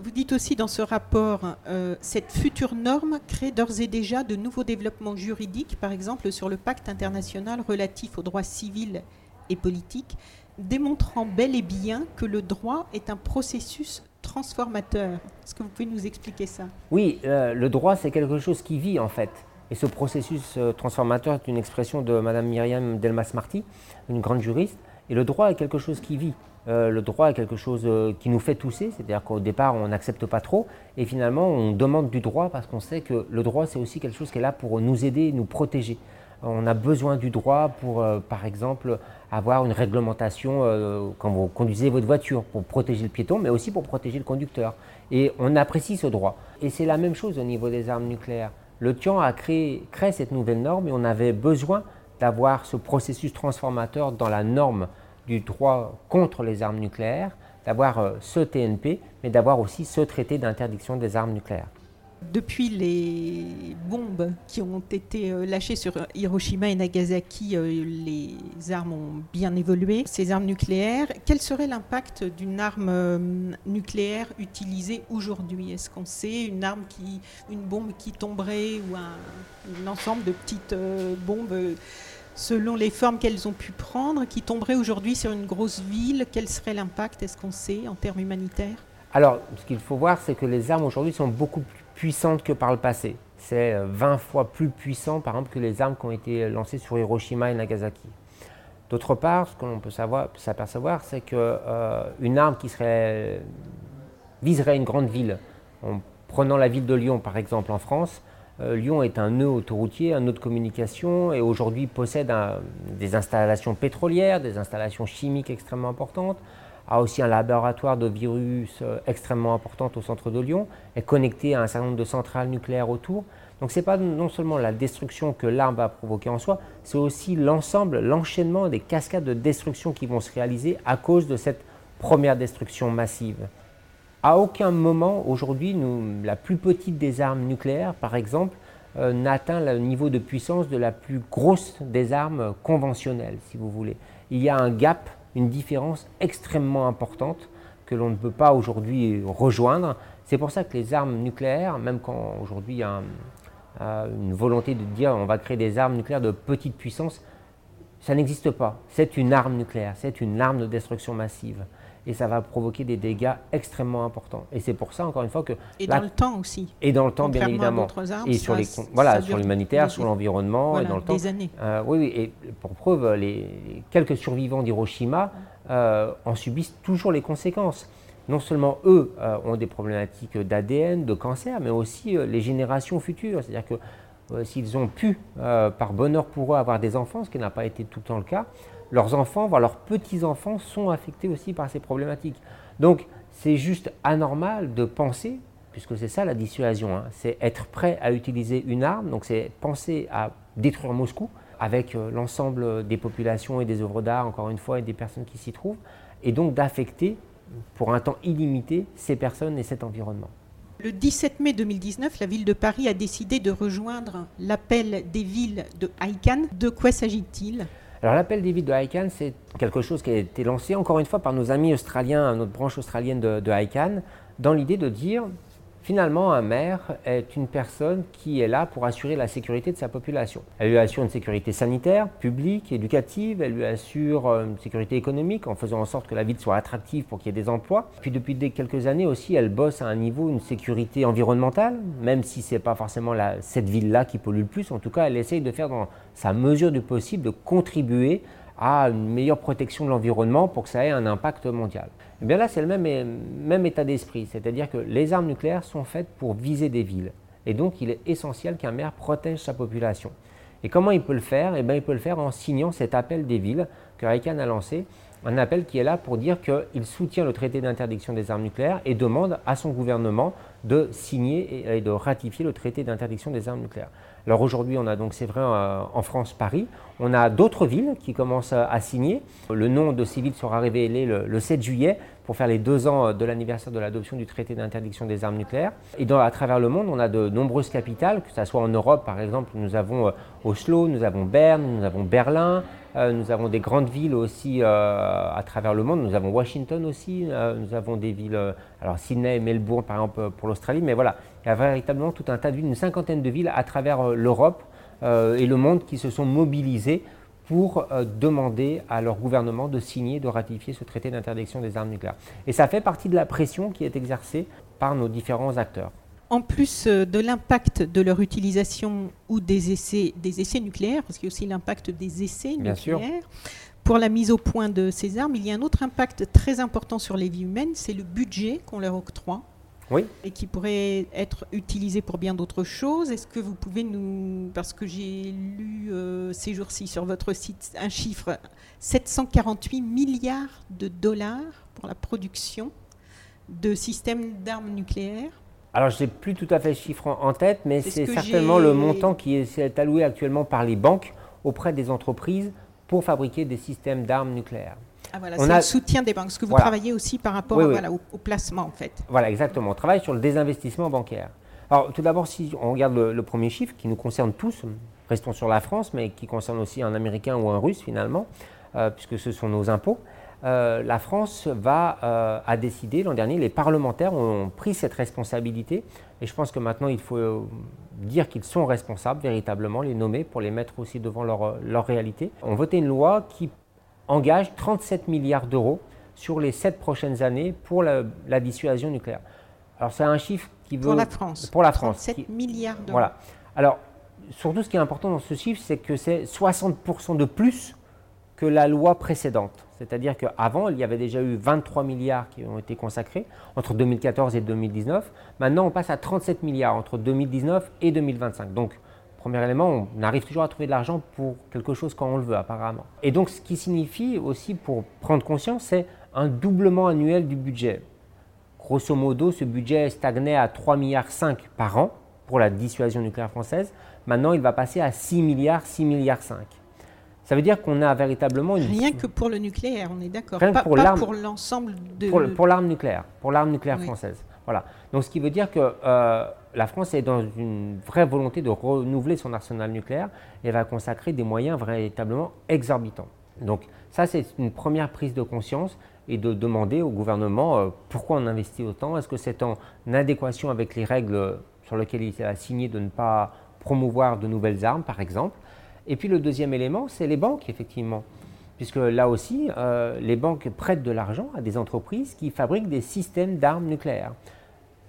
Vous dites aussi dans ce rapport, euh, cette future norme crée d'ores et déjà de nouveaux développements juridiques, par exemple sur le pacte international relatif aux droits civils et politiques, démontrant bel et bien que le droit est un processus transformateur. Est-ce que vous pouvez nous expliquer ça? Oui, euh, le droit, c'est quelque chose qui vit en fait. Et ce processus euh, transformateur est une expression de Madame Myriam Delmas-Marty, une grande juriste. Et le droit est quelque chose qui vit. Euh, le droit est quelque chose qui nous fait tousser, c'est-à-dire qu'au départ on n'accepte pas trop, et finalement on demande du droit parce qu'on sait que le droit c'est aussi quelque chose qui est là pour nous aider, nous protéger. On a besoin du droit pour, par exemple, avoir une réglementation euh, quand vous conduisez votre voiture pour protéger le piéton, mais aussi pour protéger le conducteur. Et on apprécie ce droit. Et c'est la même chose au niveau des armes nucléaires. Le TIAN a créé, cette nouvelle norme et on avait besoin d'avoir ce processus transformateur dans la norme du droit contre les armes nucléaires, d'avoir euh, ce TNP, mais d'avoir aussi ce traité d'interdiction des armes nucléaires. Depuis les bombes qui ont été euh, lâchées sur Hiroshima et Nagasaki, euh, les armes ont bien évolué. Ces armes nucléaires, quel serait l'impact d'une arme nucléaire utilisée aujourd'hui? Est-ce qu'on sait une arme qui, une bombe qui tomberait ou un, ensemble de petites bombes selon les formes qu'elles ont pu prendre, qui tomberaient aujourd'hui sur une grosse ville, quel serait l'impact, est-ce qu'on sait, en termes humanitaires? Alors, ce qu'il faut voir, c'est que les armes aujourd'hui sont beaucoup plus puissantes que par le passé. C'est 20 euh, fois plus puissant, par exemple, que les armes qui ont été lancées sur Hiroshima et Nagasaki. D'autre part, ce que l'on peut s'apercevoir, c'est qu'une euh, arme qui serait, viserait une grande ville, en prenant la ville de Lyon par exemple en France, euh, Lyon est un nœud autoroutier, un nœud de communication et aujourd'hui possède des installations pétrolières, des installations chimiques extrêmement importantes, a aussi un laboratoire de virus euh, extrêmement important au centre de Lyon, est connecté à un certain nombre de centrales nucléaires autour. Donc ce n'est pas non seulement la destruction que l'arme va provoquer en soi, c'est aussi l'ensemble, l'enchaînement des cascades de destruction qui vont se réaliser à cause de cette première destruction massive. À aucun moment aujourd'hui, la plus petite des armes nucléaires, par exemple, euh, n'atteint le niveau de puissance de la plus grosse des armes conventionnelles, si vous voulez. Il y a un gap, une différence extrêmement importante que l'on ne peut pas aujourd'hui rejoindre. C'est pour ça que les armes nucléaires, même quand aujourd'hui il y a une volonté de dire on va créer des armes nucléaires de petite puissance, ça n'existe pas. C'est une arme nucléaire, c'est une arme de destruction massive et ça va provoquer des dégâts extrêmement importants. Et c'est pour ça, encore une fois, que... Et dans le temps aussi. Et dans le temps, bien évidemment. et sur les, voilà, sur l'humanitaire, sur l'environnement, et dans le temps. Des années. Euh, oui, oui, et pour preuve, les, quelques survivants d'Hiroshima euh, en subissent toujours les conséquences. Non seulement eux euh, ont des problématiques d'ADN, de cancer, mais aussi les générations futures. C'est-à-dire que s'ils ont pu, par bonheur pour eux, avoir des enfants, ce qui n'a pas été tout le temps le cas, leurs enfants, voire leurs petits-enfants sont affectés aussi par ces problématiques. Donc c'est juste anormal de penser, puisque c'est ça la dissuasion, hein, c'est être prêt à utiliser une arme, donc c'est penser à détruire Moscou avec euh, l'ensemble des populations et des œuvres d'art, encore une fois, et des personnes qui s'y trouvent, et donc d'affecter pour un temps illimité ces personnes et cet environnement. Le 17 mai 2019, la ville de Paris a décidé de rejoindre l'appel des villes de ICANN. De quoi s'agit-il? Alors l'appel des villes de ICANN, c'est quelque chose qui a été lancé encore une fois par nos amis australiens, notre branche australienne de, de ICANN, dans l'idée de dire Finalement, un maire est une personne qui est là pour assurer la sécurité de sa population. Elle lui assure une sécurité sanitaire, publique, éducative, elle lui assure euh, une sécurité économique en faisant en sorte que la ville soit attractive pour qu'il y ait des emplois. Puis depuis quelques années aussi, elle bosse à un niveau, une sécurité environnementale, même si ce n'est pas forcément cette ville-là qui pollue le plus. En tout cas, elle essaye de faire dans sa mesure du possible de contribuer à une meilleure protection de l'environnement pour que ça ait un impact mondial. Eh bien là, c'est le même, état d'esprit, c'est-à-dire que les armes nucléaires sont faites pour viser des villes. Et donc, il est essentiel qu'un maire protège sa population. Et comment il peut le faire? Eh bien, il peut le faire en signant cet appel des villes que Raikan a lancé, un appel qui est là pour dire qu'il soutient le traité d'interdiction des armes nucléaires et demande à son gouvernement de signer et de ratifier le traité d'interdiction des armes nucléaires. Alors aujourd'hui, on a donc, c'est vrai, euh, en France, Paris. On a d'autres villes qui commencent à signer. Le nom de ces villes sera révélé le, 7 juillet pour faire les deux ans de l'anniversaire de l'adoption du traité d'interdiction des armes nucléaires. Et dans, à travers le monde, on a de nombreuses capitales, que ce soit en Europe par exemple, nous avons euh, Oslo, nous avons Berne, nous avons Berlin, euh, nous avons des grandes villes aussi à travers le monde, nous avons Washington aussi, nous avons des villes, alors Sydney Melbourne par exemple pour l'Australie, mais voilà, il y a véritablement tout un tas de villes, une cinquantaine de villes à travers euh, l'Europe euh, et le monde qui se sont mobilisées pour euh, demander à leur gouvernement de signer, de ratifier ce traité d'interdiction des armes nucléaires. Et ça fait partie de la pression qui est exercée par nos différents acteurs. En plus de l'impact de leur utilisation ou des essais, des essais nucléaires, parce qu'il y a aussi l'impact des essais nucléaires, pour la mise au point de ces armes, il y a un autre impact très important sur les vies humaines, c'est le budget qu'on leur octroie et qui pourrait être utilisé pour bien d'autres choses. Est-ce que vous pouvez nous, parce que j'ai lu euh, ces jours-ci sur votre site un chiffre, 748 milliards de dollars pour la production de systèmes d'armes nucléaires alors, je n'ai plus tout à fait le chiffre en tête, mais c'est certainement le montant qui est alloué actuellement par les banques auprès des entreprises pour fabriquer des systèmes d'armes nucléaires. Ah, voilà, c'est a- le soutien des banques. Parce que vous Voilà. travaillez aussi par rapport Oui, à- oui. voilà, au, au placement, en fait. Voilà, exactement. On travaille sur le désinvestissement bancaire. Alors, tout d'abord, si on regarde le, le premier chiffre qui nous concerne tous, restons sur la France, mais qui concerne aussi un Américain ou un Russe finalement, euh, puisque ce sont nos impôts. euh, la France va, euh, a décidé l'an dernier, les parlementaires ont pris cette responsabilité, et je pense que maintenant il faut dire qu'ils sont responsables véritablement, les nommer pour les mettre aussi devant leur, leur réalité. On voté une loi qui engage 37 milliards d'euros sur les sept prochaines années pour la, la dissuasion nucléaire. Alors c'est un chiffre qui veut... Pour la France. Pour la France. 37 qui- milliards d'euros. Voilà. Alors, surtout ce qui est important dans ce chiffre, c'est que c'est 60% de plus que la loi précédente. C'est-à-dire qu'avant, il y avait déjà eu 23 milliards qui ont été consacrés entre 2014 et 2019. Maintenant, on passe à 37 milliards entre 2019 et 2025. Donc, premier élément, on arrive toujours à trouver de l'argent pour quelque chose quand on le veut, apparemment. Et donc, ce qui signifie aussi, pour prendre conscience, c'est un doublement annuel du budget. Grosso modo, ce budget stagnait à 3,5 milliards par an pour la dissuasion nucléaire française. Maintenant, il va passer à 6 milliards, 6 milliards 5. Ça veut dire qu'on a véritablement une Rien que pour le nucléaire, on est d'accord. Rien que Pas pour pas l'arme. pour l'ensemble de. pour, pour l'arme nucléaire, pour l'arme nucléaire Oui. française. Voilà. Donc, ce qui veut dire que euh, la France est dans une vraie volonté de renouveler son arsenal nucléaire et va consacrer des moyens véritablement exorbitants. Donc, ça, c'est une première prise de conscience et de demander au gouvernement euh, pourquoi on investit autant? Est-ce que c'est en adéquation avec les règles sur lesquelles il a signé de ne pas promouvoir de nouvelles armes, par exemple? Et puis, le deuxième élément, c'est les banques, effectivement puisque là aussi, euh, les banques prêtent de l'argent à des entreprises qui fabriquent des systèmes d'armes nucléaires.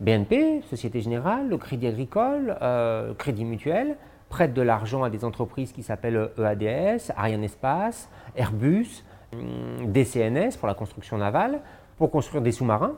BNP, Société Générale, le Crédit Agricole, euh, Crédit Mutuel prêtent de l'argent à des entreprises qui s'appellent E EADS, Ariane Espace, Airbus, hum, DCNS pour la construction navale, pour construire des sous-marins,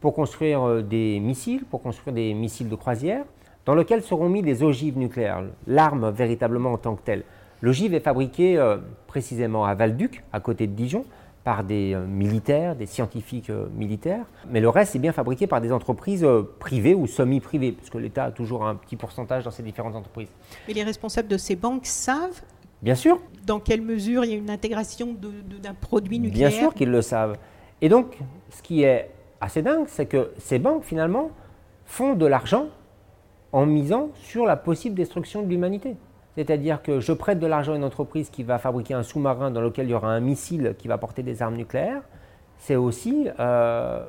pour construire euh, des missiles, pour construire des missiles de croisière, dans lesquels seront mis des ogives nucléaires, l'arme véritablement en tant que telle. L'ogive est fabriquée euh, précisément à Valduc, à côté de Dijon, par des euh, militaires, des scientifiques euh, militaires, mais le reste est bien fabriqué par des entreprises euh, privées ou semi-privées, puisque l'État a toujours un petit pourcentage dans ces différentes entreprises. Mais les responsables de ces banques savent Bien sûr, dans quelle mesure il y a une intégration d'un produit nucléaire. Bien sûr qu'ils le savent. Et donc, ce qui est assez dingue, c'est que ces banques, finalement, font de l'argent en misant sur la possible destruction de l'humanité. C'est-à-dire que je prête de l'argent à une entreprise qui va fabriquer un sous-marin dans lequel il y aura un missile qui va porter des armes nucléaires. C'est aussi, euh,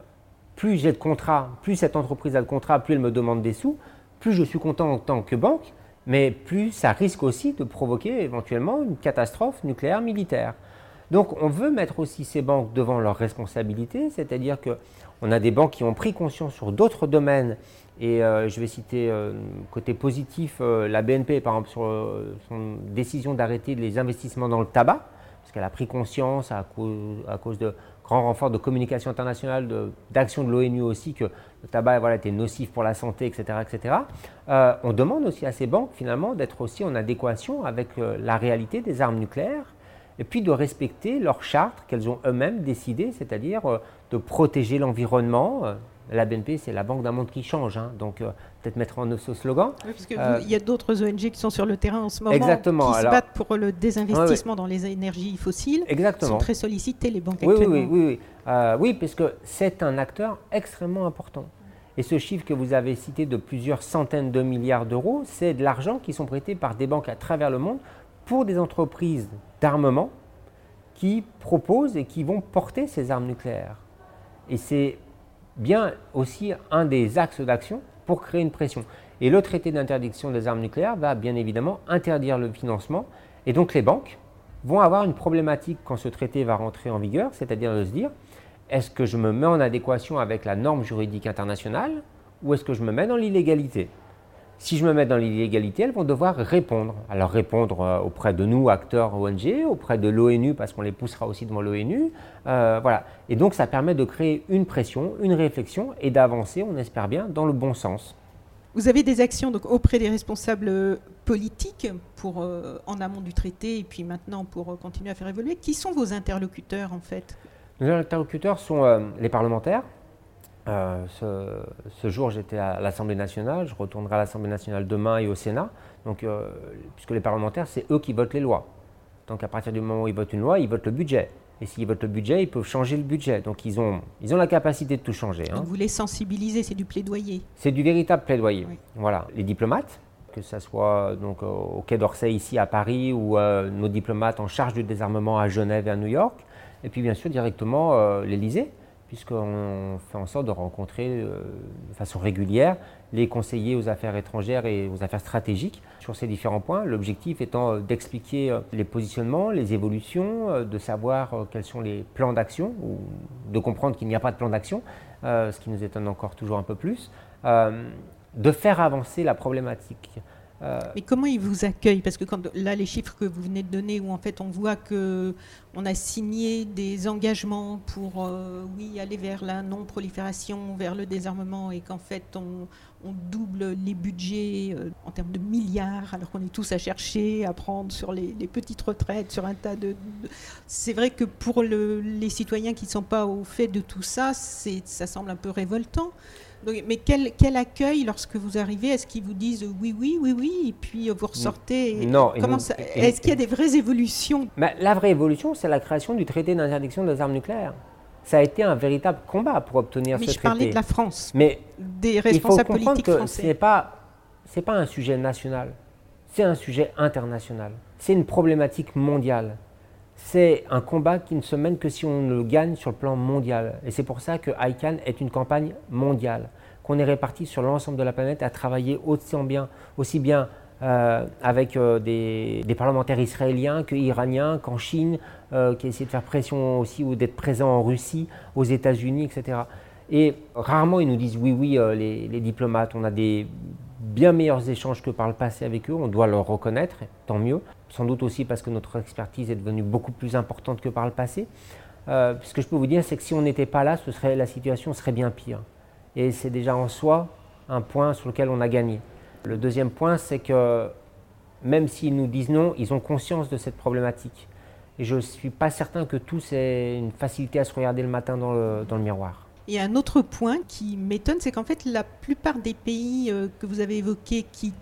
plus j'ai de contrats, plus cette entreprise a de contrats, plus elle me demande des sous, plus je suis content en tant que banque, mais plus ça risque aussi de provoquer éventuellement une catastrophe nucléaire militaire. Donc on veut mettre aussi ces banques devant leurs responsabilités, c'est-à-dire que on a des banques qui ont pris conscience sur d'autres domaines, et euh, je vais citer euh, côté positif euh, la BNP par exemple sur son décision d'arrêter les investissements dans le tabac, parce qu'elle a pris conscience à cause, de grands renforts de communication internationale, d'action de, l'ONU aussi, que le tabac était nocif pour la santé, etc. etc. On demande aussi à ces banques finalement d'être aussi en adéquation avec la réalité des armes nucléaires et puis de respecter leur charte qu'elles ont eux-mêmes décidé, c'est-à-dire de protéger l'environnement. La BNP, c'est la banque d'un monde qui change, hein, donc euh, peut-être mettre en œuvre ce slogan. Oui, parce qu'il Euh, y a d'autres ONG qui sont sur le terrain en ce moment, Exactement, qui se battent pour le désinvestissement dans les énergies fossiles. Ils Exactement. sont très sollicités, les banques Oui, oui, actuellement. oui, oui, oui. Euh, oui, parce que c'est un acteur extrêmement important. Et ce chiffre que vous avez cité de plusieurs centaines de milliards d'euros, c'est de l'argent qui sont prêtés par des banques à travers le monde pour des entreprises d'armement qui proposent et qui vont porter ces armes nucléaires. Et c'est bien aussi un des axes d'action pour créer une pression. Et le traité d'interdiction des armes nucléaires va bien évidemment interdire le financement. Et donc les banques vont avoir une problématique quand ce traité va rentrer en vigueur, c'est-à-dire de se dire, est-ce que je me mets en adéquation avec la norme juridique internationale ou est-ce que je me mets dans l'illégalité? Si je me mets dans l'illégalité, elles vont devoir répondre. Alors répondre euh, auprès de nous, acteurs ONG, auprès de l'ONU, parce qu'on les poussera aussi devant l'ONU. Euh, voilà. Et donc ça permet de créer une pression, une réflexion et d'avancer, on espère bien, dans le bon sens. Vous avez des actions donc, auprès des responsables euh, politiques pour, euh, en amont du traité et puis maintenant pour euh, continuer à faire évoluer. Qui sont vos interlocuteurs en fait? Nos interlocuteurs sont les parlementaires. Euh, ce, ce jour, j'étais à l'Assemblée nationale. Je retournerai à l'Assemblée nationale demain et au Sénat. Donc, euh, puisque les parlementaires, c'est eux qui votent les lois. Donc, à partir du moment où ils votent une loi, ils votent le budget. Et s'ils votent le budget, ils peuvent changer le budget. Donc ils ont, ils ont la capacité de tout changer. hein. Donc vous les sensibilisez, c'est du plaidoyer. C'est du véritable plaidoyer. Oui. Voilà, les diplomates, que ce soit donc au Quai d'Orsay ici à Paris ou euh, nos diplomates en charge du désarmement à Genève et à New York, et puis bien sûr directement l'Élysée, puisqu'on fait en sorte de rencontrer euh, de façon régulière les conseillers aux affaires étrangères et aux affaires stratégiques sur ces différents points. L'objectif étant euh, d'expliquer euh, les positionnements, les évolutions, de savoir quels sont les plans d'action, ou de comprendre qu'il n'y a pas de plan d'action, ce qui nous étonne encore toujours un peu plus, de faire avancer la problématique. Euh, Mais comment ils vous accueillent? Parce que quand, là, les chiffres que vous venez de donner, où en fait on voit que on a signé des engagements pour, euh, oui, aller vers la non-prolifération, vers le désarmement, et qu'en fait on, double les budgets euh, en termes de milliards, alors qu'on est tous à chercher, à prendre sur les, petites retraites, sur un tas de... C'est vrai que pour le- les citoyens qui ne sont pas au fait de tout ça, ça semble un peu révoltant. Donc, mais quel, quel accueil lorsque vous arrivez? Est-ce qu'ils vous disent oui, oui, oui, oui, et puis euh, vous ressortez et- Non, Est-ce qu'il y a des vraies évolutions? Mais la vraie évolution, c'est la création du traité d'interdiction des armes nucléaires. Ça a été un véritable combat pour obtenir Mais ce je traité. parlais de la France, Mais des il faut politiques que ce n'est pas, pas un sujet national, c'est un sujet international. C'est une problématique mondiale. C'est un combat qui ne se mène que si on le gagne sur le plan mondial. Et c'est pour ça que ICANN est une campagne mondiale, qu'on est réparti sur l'ensemble de la planète à travailler aussi bien, aussi bien euh, avec euh, des, parlementaires israéliens que iraniens, qu'en Chine, euh, qui essaient de faire pression aussi ou d'être présents en Russie, aux États-Unis, etc. Et rarement ils nous disent oui, oui, les, les diplomates, on a des bien meilleurs échanges que par le passé avec eux, on doit leur reconnaître, tant mieux. Sans doute aussi parce que notre expertise est devenue beaucoup plus importante que par le passé. Euh, ce que je peux vous dire, c'est que si on n'était pas là, la situation serait bien pire. Et c'est déjà en soi un point sur lequel on a gagné. Le deuxième point, c'est que même s'ils nous disent non, ils ont conscience de cette problématique. Et je ne suis pas certain que tous aient une facilité à se regarder le matin dans le, dans le miroir. Et un autre point qui m'étonne, c'est qu'en fait, la plupart des pays euh, que vous avez évoqués qui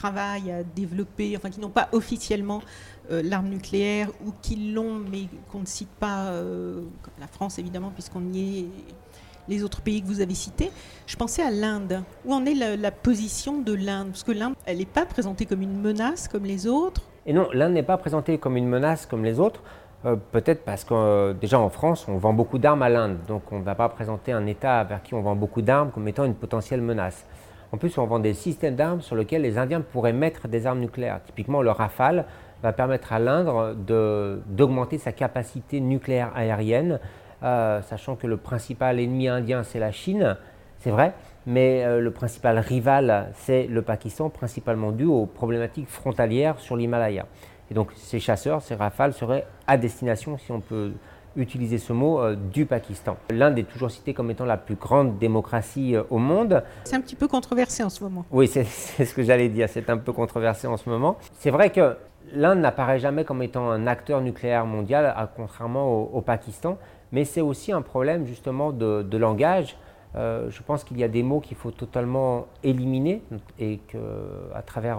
travaillent à développer, enfin qui n'ont pas officiellement euh, l'arme nucléaire ou qui l'ont mais qu'on ne cite pas, euh, comme la France évidemment, puisqu'on y est, les autres pays que vous avez cités, je pensais à l'Inde. Où en est la, position de l'Inde? Parce que l'Inde, elle n'est pas présentée comme une menace comme les autres. Et non, l'Inde n'est pas présentée comme une menace comme les autres, euh, peut-être parce que déjà en France, on vend beaucoup d'armes à l'Inde, donc on ne va pas présenter un État vers qui on vend beaucoup d'armes comme étant une potentielle menace. En plus, on vend des systèmes d'armes sur lesquels les Indiens pourraient mettre des armes nucléaires. Typiquement, le Rafale va permettre à l'Inde de- d'augmenter sa capacité nucléaire aérienne, euh, sachant que le principal ennemi indien, c'est la Chine, c'est vrai, mais euh, le principal rival, c'est le Pakistan, principalement dû aux problématiques frontalières sur l'Himalaya. Et donc ces chasseurs, ces rafales seraient à destination, si on peut utiliser ce mot, euh, du Pakistan. L'Inde est toujours citée comme étant la plus grande démocratie euh, au monde. C'est un petit peu controversé en ce moment. Oui, c'est ce que j'allais dire, c'est un peu controversé en ce moment. C'est vrai que l'Inde n'apparaît jamais comme étant un acteur nucléaire mondial, à- contrairement au, au Pakistan, mais c'est aussi un problème justement de, de langage. Euh, je pense qu'il y a des mots qu'il faut totalement éliminer et que, à travers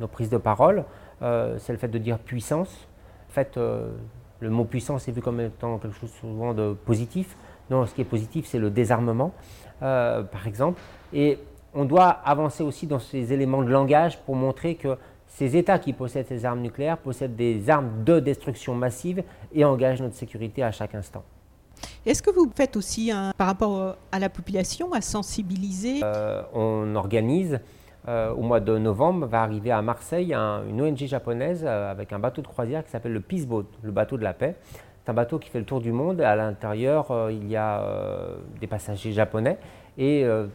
nos prises de parole, c'est le fait de dire puissance. En fait, le mot puissance est vu comme étant quelque chose souvent de positif. Non, ce qui est positif, c'est le désarmement, euh, par exemple. Et on doit avancer aussi dans ces éléments de langage pour montrer que ces États qui possèdent ces armes nucléaires possèdent des armes de destruction massive et engagent notre sécurité à chaque instant. Est-ce que vous faites aussi, un- par rapport à la population, à sensibiliser? Euh, on organise au mois de novembre, va arriver à Marseille un- une ONG japonaise euh, avec un bateau de croisière qui s'appelle le Peace Boat, le bateau de la paix. C'est un bateau qui fait le tour du monde. À l'intérieur, euh, il y a euh, des passagers japonais et euh,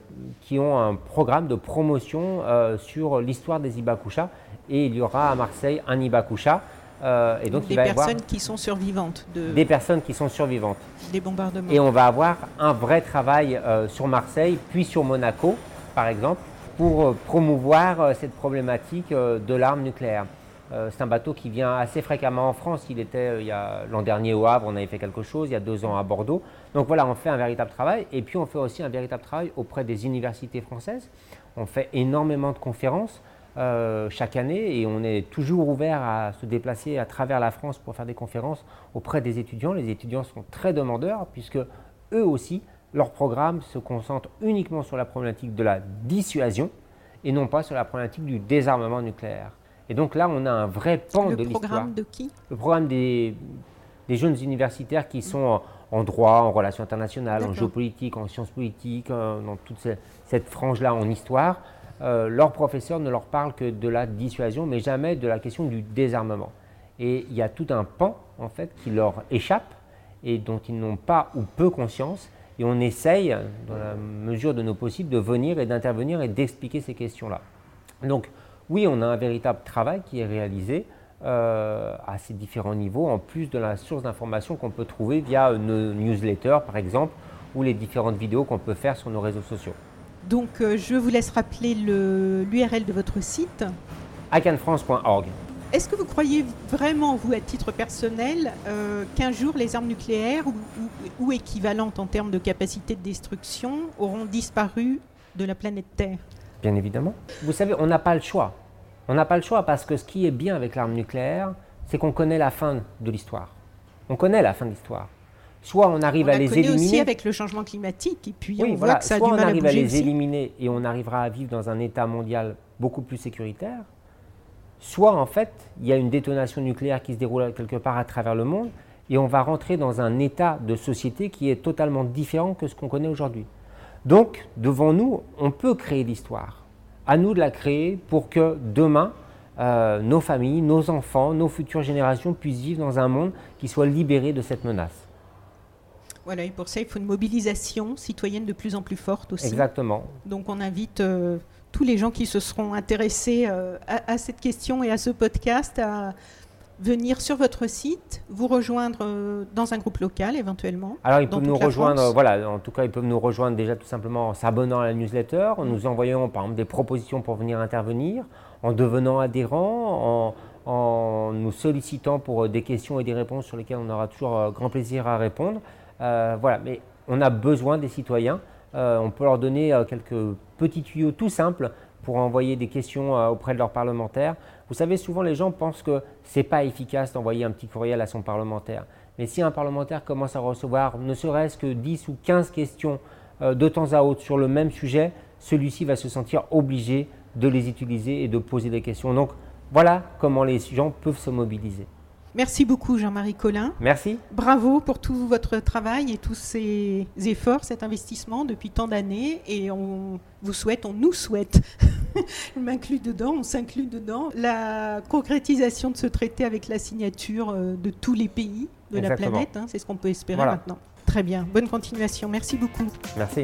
qui ont un programme de promotion euh, sur l'histoire des Ibakusha. Et il y aura à Marseille un Ibakusha. euh, et donc, des il va y avoir personnes qui sont survivantes de, des personnes qui sont survivantes. des bombardements Et on va avoir un vrai travail euh, sur Marseille, puis sur Monaco, par exemple, pour euh, promouvoir euh, cette problématique euh, de l'arme nucléaire. C'est un bateau qui vient assez fréquemment en France. Il était l'an dernier au Havre, on avait fait quelque chose, il y a deux ans à Bordeaux. Donc voilà, on fait un véritable travail. Et puis on fait aussi un véritable travail auprès des universités françaises. On fait énormément de conférences. chaque année et on est toujours ouvert à se déplacer à travers la France pour faire des conférences auprès des étudiants. Les étudiants sont très demandeurs puisque eux aussi, leur programme se concentre uniquement sur la problématique de la dissuasion et non pas sur la problématique du désarmement nucléaire. Et donc là, on a un vrai pan Le de l'histoire. programme de qui? Le programme des, des jeunes universitaires qui sont en, en droit, en relations internationales, en géopolitique, en sciences politiques, euh, dans toute ce- cette frange-là en histoire, euh, leurs professeurs ne leur parlent que de la dissuasion, mais jamais de la question du désarmement. Et il y a tout un pan, en fait, qui leur échappe et dont ils n'ont pas ou peu conscience. Et on essaye, dans la mesure de nos possibles, de venir et d'intervenir et d'expliquer ces questions-là. Donc oui, on a un véritable travail qui est réalisé euh, à ces différents niveaux, en plus de la source d'information qu'on peut trouver via nos newsletters, par exemple, ou les différentes vidéos qu'on peut faire sur nos réseaux sociaux. Donc, euh, je vous laisse rappeler le- l'URL de votre site. icanfrance.org. Est-ce que vous croyez vraiment, vous, à titre personnel, euh, qu'un jour les armes nucléaires ou, ou- ou équivalentes en termes de capacité de destruction auront disparu de la planète Terre? Bien évidemment. Vous savez, on n'a pas le choix. On n'a pas le choix parce que ce qui est bien avec l'arme nucléaire, c'est qu'on connaît la fin de l'histoire. On connaît la fin de l'histoire. Soit on arrive On à la les éliminer. aussi avec le changement climatique, et puis Oui, on voilà. voit que ça a Soit du on mal à arrive à les aussi. éliminer et on arrivera à vivre dans un état mondial beaucoup plus sécuritaire. Soit en fait, il y a une détonation nucléaire qui se déroule quelque part à travers le monde et on va rentrer dans un état de société qui est totalement différent que ce qu'on connaît aujourd'hui. Donc, devant nous, on peut créer l'histoire. À nous de la créer pour que demain, euh, nos familles, nos enfants, nos futures générations puissent vivre dans un monde qui soit libéré de cette menace. Voilà, et pour ça, il faut une mobilisation citoyenne de plus en plus forte aussi. Exactement. Donc on invite euh, tous les gens qui se seront intéressés euh, à, à cette question et à ce podcast à venir sur votre site, vous rejoindre euh, dans un groupe local éventuellement. Alors, ils peuvent nous rejoindre, voilà, en tout cas, ils peuvent nous rejoindre déjà tout simplement en s'abonnant à la newsletter, en nous envoyant par exemple des propositions pour venir intervenir, en devenant adhérent, en, en nous sollicitant pour euh, des questions et des réponses sur lesquelles on aura toujours grand plaisir à répondre. Euh, voilà, mais on a besoin des citoyens. Euh, on peut leur donner euh, quelques petits tuyaux tout simples pour envoyer des questions euh, auprès de leurs parlementaires. Vous savez, souvent les gens pensent que c'est pas efficace d'envoyer un petit courriel à son parlementaire. Mais si un parlementaire commence à recevoir ne serait-ce que 10 ou 15 questions de temps à autre sur le même sujet, celui-ci va se sentir obligé de les utiliser et de poser des questions. Donc voilà comment les gens peuvent se mobiliser. Merci beaucoup Jean-Marie Collin. Merci. Bravo pour tout votre travail et tous ces efforts, cet investissement depuis tant d'années. Et on vous souhaite, on nous souhaite, je m'inclus dedans, on s'inclut dedans, la concrétisation de ce traité avec la signature euh, de tous les pays de la planète. hein, C'est ce qu'on peut espérer Voilà. maintenant. Très bien, bonne continuation. Merci beaucoup. Merci.